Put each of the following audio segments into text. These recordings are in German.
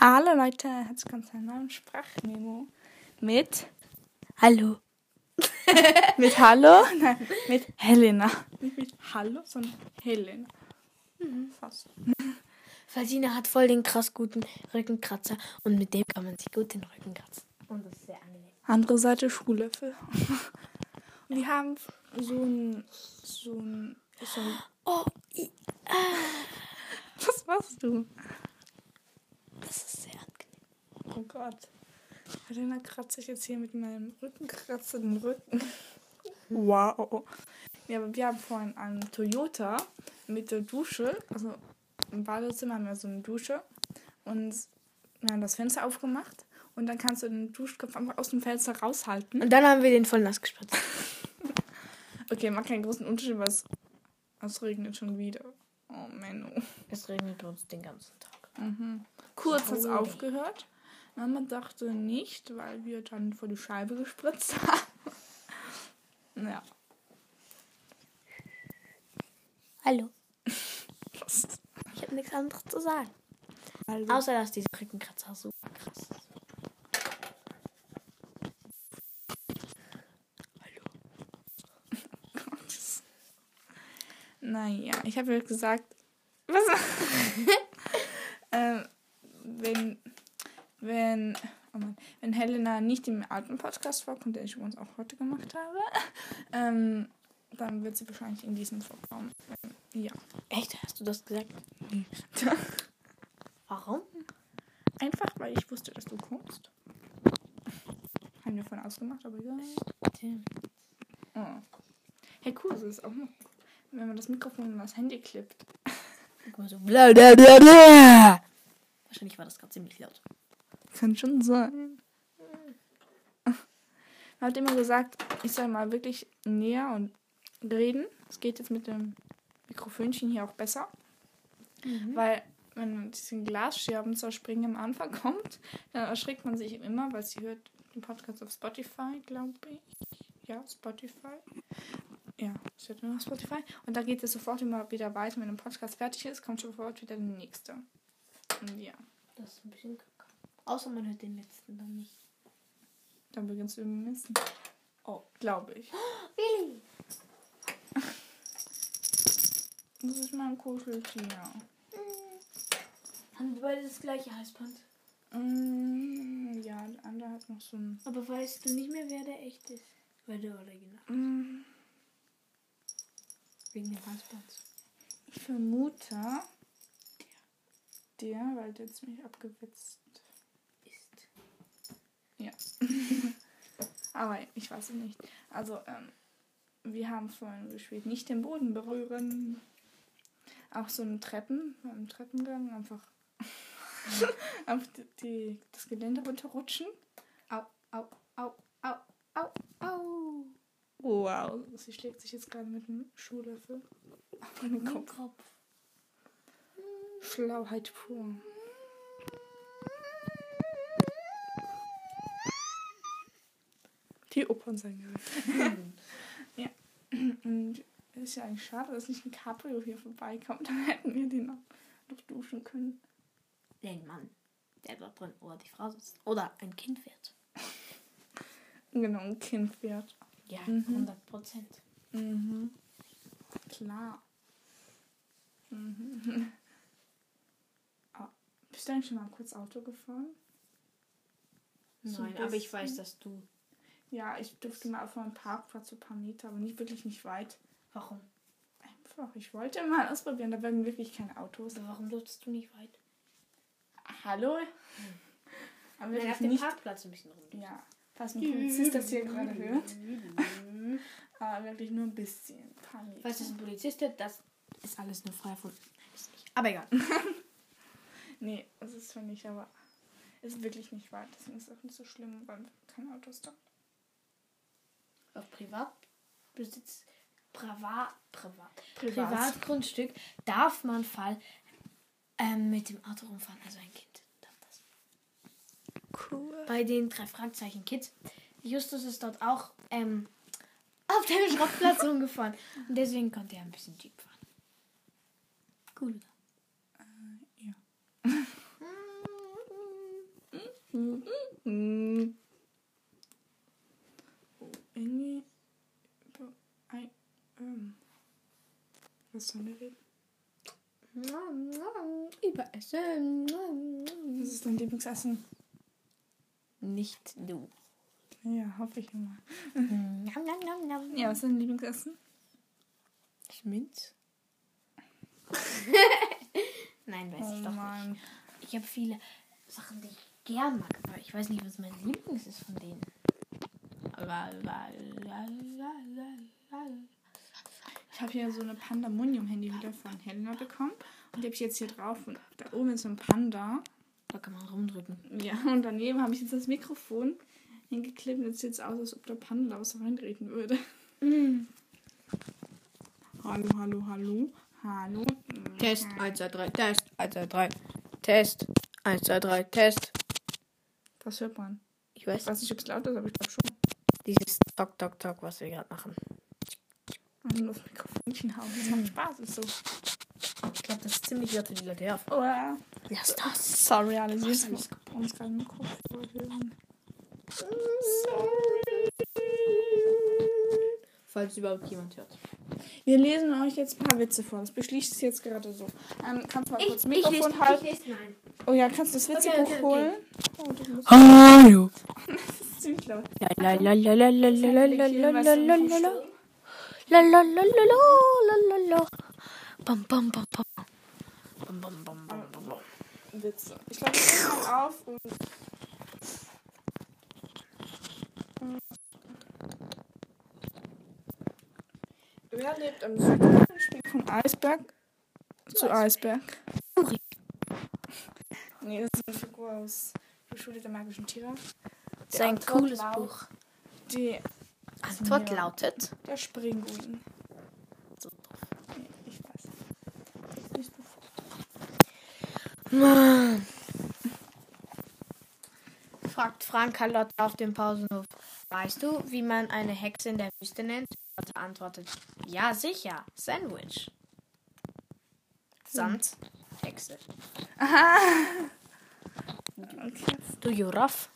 Hallo Leute, willkommen zu einem neuen Sprachmemo mit Hallo. mit Hallo, nein, mit Helena. Nicht mit Hallo, sondern Helena. Fast. Falsina hat voll den krass guten Rückenkratzer und mit dem kann man sich gut den Rücken kratzen. Und das ist sehr angenehm. Andere Seite Schuhlöffel. Und die haben so ein, so ein, so ein Oh, i- was machst du? das ist sehr angenehm. Oh Gott. Helena kratzt sich jetzt hier mit meinem Rückenkratzer den Rücken. Wow. Ja, aber wir haben vorhin einen Toyota mit der Dusche. Also im Badezimmer haben wir so eine Dusche. Und wir haben das Fenster aufgemacht. Und dann kannst du den Duschkopf einfach aus dem Fenster raushalten. Und dann haben wir den voll nass gespritzt. Okay, macht keinen großen Unterschied, weil es, es regnet schon wieder. Oh, Menno. Es regnet uns den ganzen Tag. Mhm. Kurz hat es aufgehört. Mama dachte nicht, weil wir dann vor die Scheibe gespritzt haben. ja. Hallo. Fast. Ich habe nichts anderes zu sagen. Also, Außer, dass dieser Rückenkratzer super krass ist. naja, ich habe ja gesagt, was? ähm, wenn, wenn, oh Mann, wenn Helena nicht im alten Podcast vorkommt, den ich übrigens auch heute gemacht habe, ähm, dann wird sie wahrscheinlich in diesem vorkommen. Ja. Echt? Hast du das gesagt? Warum? Einfach, weil ich wusste, dass du kommst. Haben wir vorhin ausgemacht, aber egal. Oh. Hey, cool, das ist auch noch, wenn man das Mikrofon in das Handy klippt. So. Bla, bla, bla, bla. Wahrscheinlich war das gerade ziemlich laut. Kann schon sein. Man hat immer gesagt, ich soll mal wirklich näher und reden. Es geht jetzt mit dem Mikrofonchen hier auch besser. Weil, wenn diese Glasscherben zerspringen am Anfang kommt, dann erschrickt man sich immer, weil sie hört den Podcast auf Spotify, glaube ich. Ja, Spotify. Ja, es hört nur auf Spotify. Und da geht es sofort immer wieder weiter. Wenn ein Podcast fertig ist, kommt sofort wieder der nächste. Und ja, Das ist ein bisschen. Außer man hört den letzten dann nicht. dann beginnst du im Missen. Oh, glaube ich. Willi! Das ist mein Kuscheltier. Haben wir beide das gleiche Halsband? Mm, ja, der andere hat noch so ein. Aber weißt du nicht mehr, wer der echt ist? Wer der Original. Mm, Wegen dem Halsband. ich vermute. Der, weil der ziemlich abgewitzt. Ja. Aber ich weiß es nicht. Also, ähm, wir haben vorhin gespielt, nicht den Boden berühren. Auch so ein Treppen, beim Treppengang einfach auf die, die, das Gelände runterrutschen. Au, au, au, au, au, au. Wow, sie schlägt sich jetzt gerade mit einem Schuhlöffel auf den Kopf. Kopf. Schlauheit pur. Die Opernsängerin. ja. Und es ist ja eigentlich schade, dass nicht ein Cabrio hier vorbeikommt. Dann hätten wir den noch, noch duschen können. Den Mann, der dort drin oder die Frau sitzt. Oder ein Kind wird. Genau, ein Kind wird. Ja, Mhm. 100 Prozent. Mhm. Klar. Mhm. Ah, bist du eigentlich schon mal kurz Auto gefahren? So ein Nein, aber ich weiß, dass du. Ja, ich durfte mal auf einem Parkplatz so ein paar Meter, aber nicht wirklich nicht weit. Warum? Einfach, ich wollte mal ausprobieren, da werden wirklich keine Autos. Also warum durftest du nicht weit? Hallo? Aber Nein, wirklich auf dem nicht. Parkplatz ein bisschen rum. Ja, falls ein Polizist das hier gerade hört. Aber wirklich nur ein bisschen. Ein paar Meter. Falls es ein Polizist ist, das ist alles nur frei von. Nicht. Aber egal. Nee, das ist für mich, aber es ist wirklich nicht weit. Deswegen ist es auch nicht so schlimm, weil keine Autos da. Auf Privatbesitz, Privat, Privat, Privat. Privatgrundstück darf man Fall ähm, mit dem Auto rumfahren. Also ein Kind darf das. Cool. Bei den drei Fragezeichen Kids. Justus ist dort auch ähm, auf dem Schrottplatz rumgefahren. Und deswegen konnte er ein bisschen Jeep fahren. Cool. Ja. Irgendwie. über ein- ähm, Was sollen wir reden? Über Essen. Was ist dein Lieblingsessen? Nicht du. Ja, hoffe ich immer. Nom, nom, nom, nom. Ja, was ist dein Lieblingsessen? Schminz? Nein, weiß ich Oh doch nicht. Mann. Ich habe viele Sachen, die ich gern mag, aber ich weiß nicht, was mein Lieblings ist von denen. Ich habe hier so eine Pandamonium-Handy wieder von Helena bekommen. Und die habe ich jetzt hier drauf. Und da oben ist so ein Panda. Da kann man rumdrücken. Ja, und daneben habe ich jetzt das Mikrofon hingeklebt. Und jetzt sieht es aus, als ob der Panda da was reintreten würde. Hallo, hallo, hallo. Hallo. Test 1, 2, 3, Test 1, 2, 3, Test 1, 2, 3, Test. Das hört man. Ich weiß Ich weiß nicht, ob es laut ist, aber ich glaube schon. Dieses Tok, Tok, Tok, was wir gerade machen. Und das Mikrofonchen hauen. Das macht Spaß. Ist so. Ich glaube, das ist ziemlich laut für die Leute auf. Oh, ja. Lass das. Sorry, alle süß. Ich muss gerade im Kopfhörer hören. Falls überhaupt jemand hört. Wir lesen euch jetzt ein paar Witze vor. Das beschließt es jetzt gerade so. Ähm, kannst du mal kurz das Mikrofon halten? lese nein. Oh ja, kannst du das Witzebuch Okay, okay, okay. holen? Oh, Hallo. Bam. Witze. Ich glaube, ich mal auf und. Wer lebt am Südspiel von Eisberg zu Eisberg? Nee, das ist eine Figur aus Die Schule der magischen Tiere. Das ist ein cooles laut- Buch. Die, Antwort lautet. der Springuin. So doof. Nee, ich weiß. Das liest du vor. Mann. Fragt Frank Carlotta auf dem Pausenhof. Weißt du, wie man eine Hexe in der Wüste nennt? Lotte antwortet. Ja, sicher. Sandwich. Sand. Hexe. Do you rough?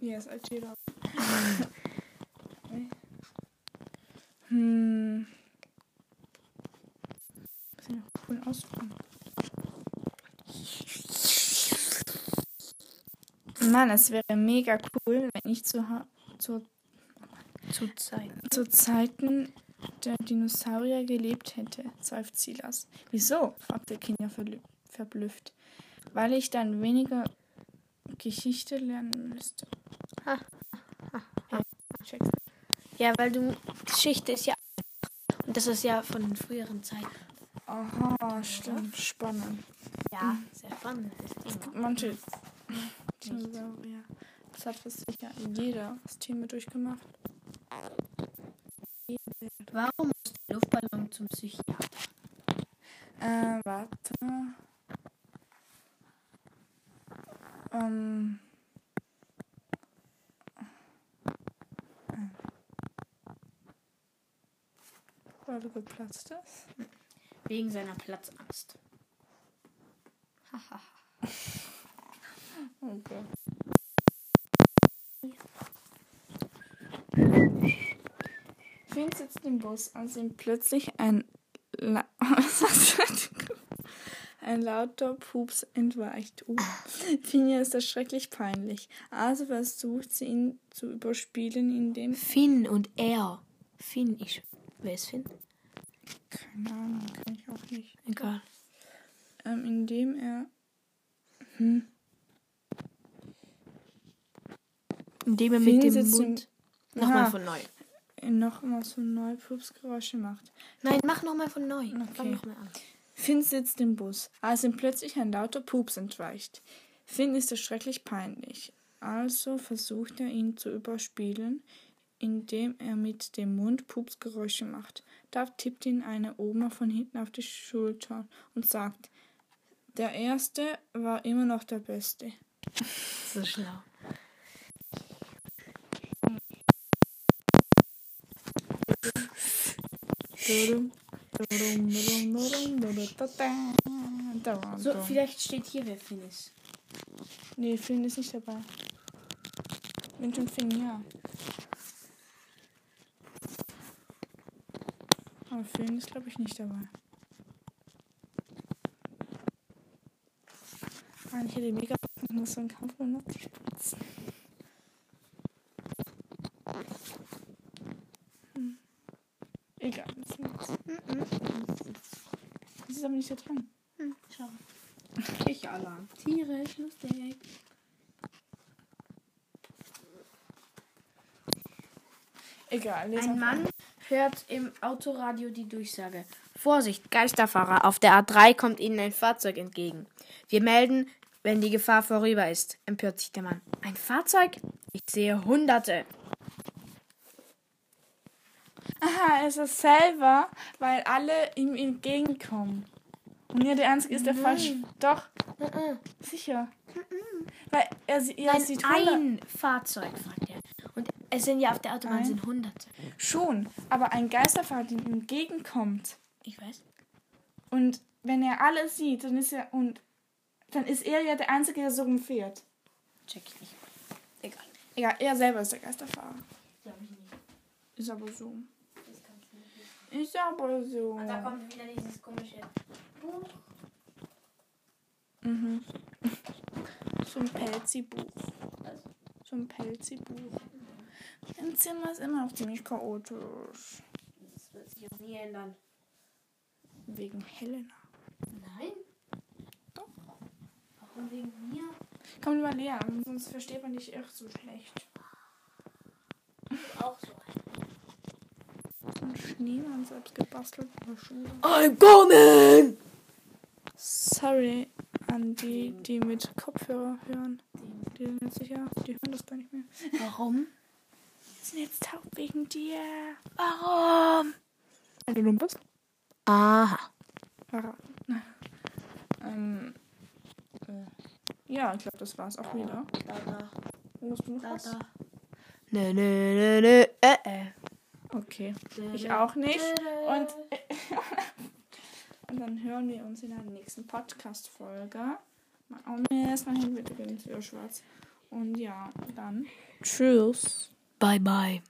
Yes, up. hm. Was ich noch cool aussuchen? Mann, es wäre mega cool, wenn ich zu, ha- zu, Zu Zeiten. zu Zeiten der Dinosaurier gelebt hätte, seufzt Silas. Wieso? fragte Kinja verblüfft. Weil ich dann weniger Geschichte lernen müsste. Checkst? Ja, weil du. Geschichte ist ja. Und das ist ja von den früheren Zeiten. Aha, stimmt. Spannend. Ja, sehr spannend. Manche Dinosaurier. Das hat fast sicher jeder das Thema durchgemacht. Warum muss der Luftballon zum Psychiater? Äh, warte. Ähm. Weil du geplatzt ist? Wegen seiner Platzangst. Haha. Oh Gott. Finn sitzt im Bus, als ihm plötzlich ein, La ein lauter Pups entweicht. Uh. Finja ist das schrecklich peinlich. Also versucht sie ihn zu überspielen, indem... Finn und er. Finn, ich. Wer ist Finn? Keine Ahnung, kann ich auch nicht. Egal. Ähm, indem er... Hm. Indem er Finn mit dem sitzt im- Mund. Nochmal Ah. von neu. noch mal so neue Pupsgeräusche macht. Nein, mach nochmal von neu. Okay. Fang nochmal an. Finn sitzt im Bus, als ihm plötzlich ein lauter Pups entweicht. Finn ist es schrecklich peinlich. Also versucht er ihn zu überspielen, indem er mit dem Mund Pupsgeräusche macht. Da tippt ihn eine Oma von hinten auf die Schulter und sagt, der Erste war immer noch der Beste. So schlau. So, vielleicht steht hier, wer Finn ist. Nee, Finn ist nicht dabei. Wind und Finn, ja. Aber Finn ist, glaube ich, nicht dabei. Mann, ich hätte mega noch so einen Kampf mit zu spitzen. Hm. Egal, das ist nichts. Das ist aber nicht so dran. Hm, schau. Ich Alarm. Tierisch lustig. Egal, Ein. Mann hört im Autoradio die Durchsage. Vorsicht, Geisterfahrer, auf der A3 kommt Ihnen ein Fahrzeug entgegen. Wir melden, wenn die Gefahr vorüber ist, empört sich der Mann. Ein Fahrzeug? Ich sehe Hunderte. Aha, es ist selber, weil alle ihm entgegenkommen. Und er der Einzige ist, der falsch. Doch, sicher. Weil er ja, Nein, sieht ein Fahrzeug, fragt er. Es sind ja auf der Autobahn Ein? sind Hunderte. Schon, aber ein Geisterfahrer, der ihm entgegenkommt. Ich weiß. Und wenn er alle sieht, dann ist er und dann ist er ja der Einzige, der so rumfährt. Check ich nicht. Egal. Egal, er selber ist der Geisterfahrer. Glaube ich nicht. Ist aber so. Das kannst du nicht. Ist aber so. Und da kommt wieder dieses komische Buch. Mhm. So ein Pelzi-Buch. Was? So ein Pelzi-Buch. Im Zimmer ist immer noch ziemlich chaotisch. Das wird sich auch nie ändern. Wegen Helena. Nein? Doch. Warum wegen mir? Komm lieber leer, sonst versteht man dich echt so schlecht. Auch so. Ein Schneemann selbst gebastelt. I'm coming! Sorry an die, die mit Kopfhörer hören. Die sind jetzt sicher, die hören das gar nicht mehr. Warum? Sind jetzt taub wegen dir. Warum? Weil du dumm bist? Aha. Verraten. ähm, äh, ja, ich glaube, das war's auch wieder. Da, da, Musst du noch da, was? da. Nö, nö, nö, nö, äh, äh. Okay, ich auch nicht. Und, und dann hören wir uns in der nächsten Podcast-Folge. Mein ist mein Handy wird übrigens wieder schwarz. Und ja, dann tschüss. Bye, bye.